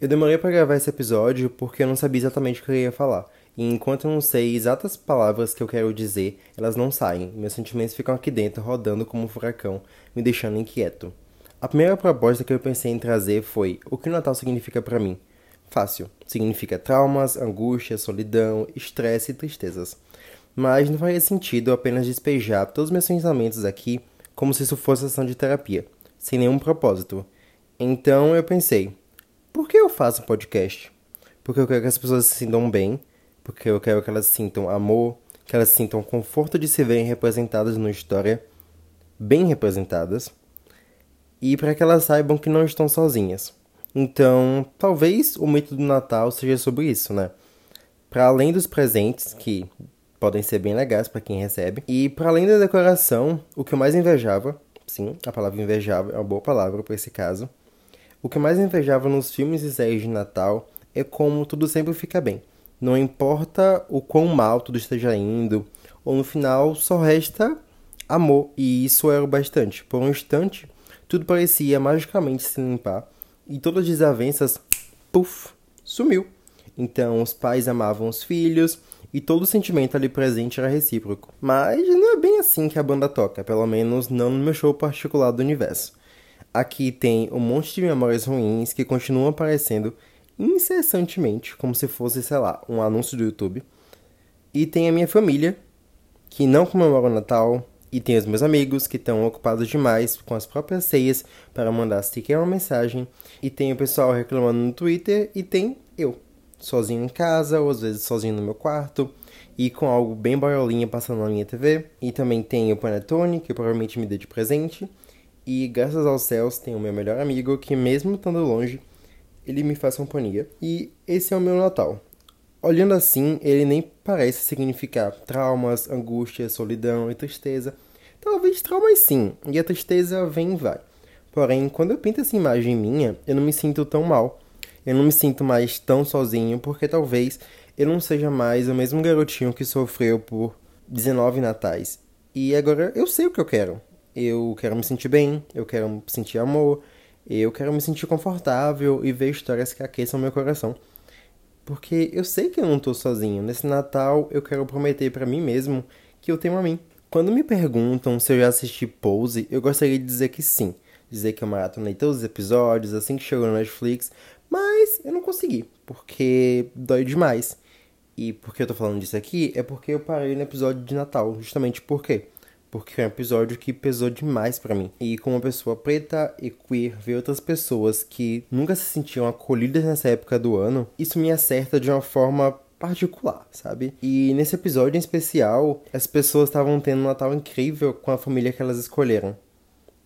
Eu demorei para gravar esse episódio porque eu não sabia exatamente o que eu ia falar. E enquanto eu não sei exatas palavras que eu quero dizer, elas não saem. Meus sentimentos ficam aqui dentro, rodando como um furacão, me deixando inquieto. A primeira proposta que eu pensei em trazer foi: o que o Natal significa para mim? Fácil. Significa traumas, angústia, solidão, estresse e tristezas. Mas não faria sentido apenas despejar todos os meus pensamentos aqui como se isso fosse sessão de terapia, sem nenhum propósito. Então eu pensei, faço um podcast? Porque eu quero que as pessoas se sintam bem, porque eu quero que elas sintam amor, que elas sintam conforto de se verem representadas numa história, bem representadas, e para que elas saibam que não estão sozinhas. Então, talvez o mito do Natal seja sobre isso, né? Para além dos presentes, que podem ser bem legais para quem recebe, e para além da decoração, o que eu mais invejava, sim, a palavra invejava é uma boa palavra para esse caso, o que mais invejava nos filmes e séries de Natal é como tudo sempre fica bem. Não importa o quão mal tudo esteja indo, ou no final só resta amor, e isso era o bastante. Por um instante, tudo parecia magicamente se limpar, e todas as desavenças, puf, sumiu. Então os pais amavam os filhos, e todo o sentimento ali presente era recíproco. Mas não é bem assim que a banda toca, pelo menos não no meu show particular do universo. Aqui tem um monte de memórias ruins que continuam aparecendo incessantemente, como se fosse, sei lá, um anúncio do YouTube. E tem a minha família, que não comemora o Natal, e tem os meus amigos que estão ocupados demais com as próprias ceias para mandar sequer uma mensagem. E tem o pessoal reclamando no Twitter. E tem eu, sozinho em casa, ou às vezes sozinho no meu quarto. E com algo bem boiolinha passando na minha TV. E também tem o Panetone, que provavelmente me dê de presente. E graças aos céus tenho meu melhor amigo que, mesmo estando longe, ele me faz companhia. E esse é o meu Natal. Olhando assim, ele nem parece significar traumas, angústia, solidão e tristeza. Talvez traumas sim, e a tristeza vem e vai. Porém, quando eu pinto essa imagem minha, eu não me sinto tão mal. Eu não me sinto mais tão sozinho, porque talvez eu não seja mais o mesmo garotinho que sofreu por 19 natais. E agora eu sei o que eu quero eu quero me sentir bem, eu quero sentir amor, eu quero me sentir confortável e ver histórias que aqueçam meu coração. Porque eu sei que eu não tô sozinho. Nesse Natal eu quero prometer para mim mesmo que eu tenho a mim. Quando me perguntam se eu já assisti Pose, eu gostaria de dizer que sim. Dizer que eu maratonei todos os episódios assim que chegou no Netflix, mas eu não consegui, porque dói demais. E por que eu tô falando disso aqui é porque eu parei no episódio de Natal, justamente por quê? Porque é um episódio que pesou demais para mim. E como uma pessoa preta e queer, ver outras pessoas que nunca se sentiam acolhidas nessa época do ano, isso me acerta de uma forma particular, sabe? E nesse episódio em especial, as pessoas estavam tendo um Natal incrível com a família que elas escolheram.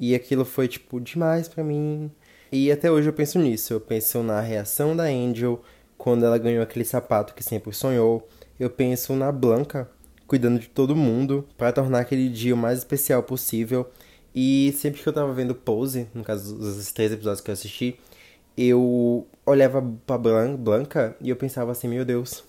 E aquilo foi, tipo, demais para mim. E até hoje eu penso nisso. Eu penso na reação da Angel quando ela ganhou aquele sapato que sempre sonhou. Eu penso na Blanca cuidando de todo mundo para tornar aquele dia o mais especial possível. E sempre que eu tava vendo Pose, no caso dos três episódios que eu assisti, eu olhava pra Blanca e eu pensava assim, meu Deus,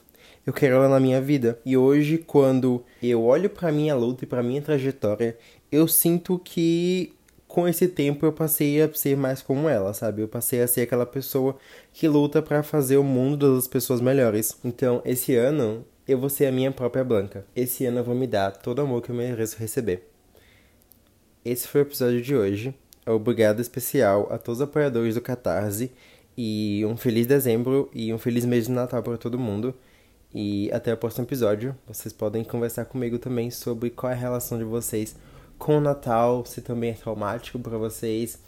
eu quero ela na minha vida. E hoje, quando eu olho pra minha luta e pra minha trajetória, eu sinto que com esse tempo eu passei a ser mais como ela, sabe? Eu passei a ser aquela pessoa que luta para fazer o mundo das pessoas melhores. Então, esse ano eu vou ser a minha própria Blanca. Esse ano eu vou me dar todo o amor que eu mereço receber. Esse foi o episódio de hoje. Obrigado especial a todos os apoiadores do Catarse. E um feliz dezembro e um feliz mês de Natal para todo mundo. E até o próximo episódio. Vocês podem conversar comigo também sobre qual é a relação de vocês com o Natal, se também é traumático para vocês.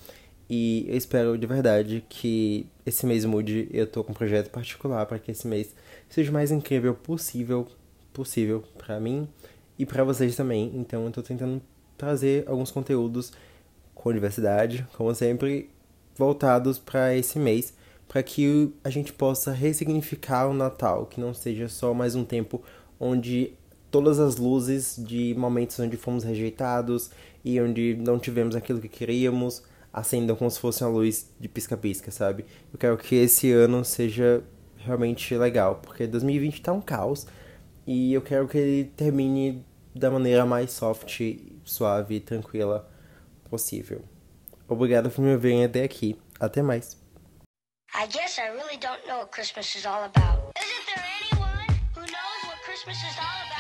E eu espero de verdade que esse mês mude. Eu tô com um projeto particular para que esse mês seja o mais incrível possível, possível para mim e para vocês também. Então eu tô tentando trazer alguns conteúdos com diversidade, como sempre, voltados para esse mês, para que a gente possa ressignificar o Natal, que não seja só mais um tempo onde todas as luzes de momentos onde fomos rejeitados e onde não tivemos aquilo que queríamos acendam como se fosse uma luz de pisca-pisca, sabe? Eu quero que esse ano seja realmente legal, porque 2020 tá um caos e eu quero que ele termine da maneira mais soft, suave e tranquila possível. Obrigado por me verem até aqui. Até mais. I guess I really don't know what Christmas is all about. Isn't there anyone who knows what Christmas is all about?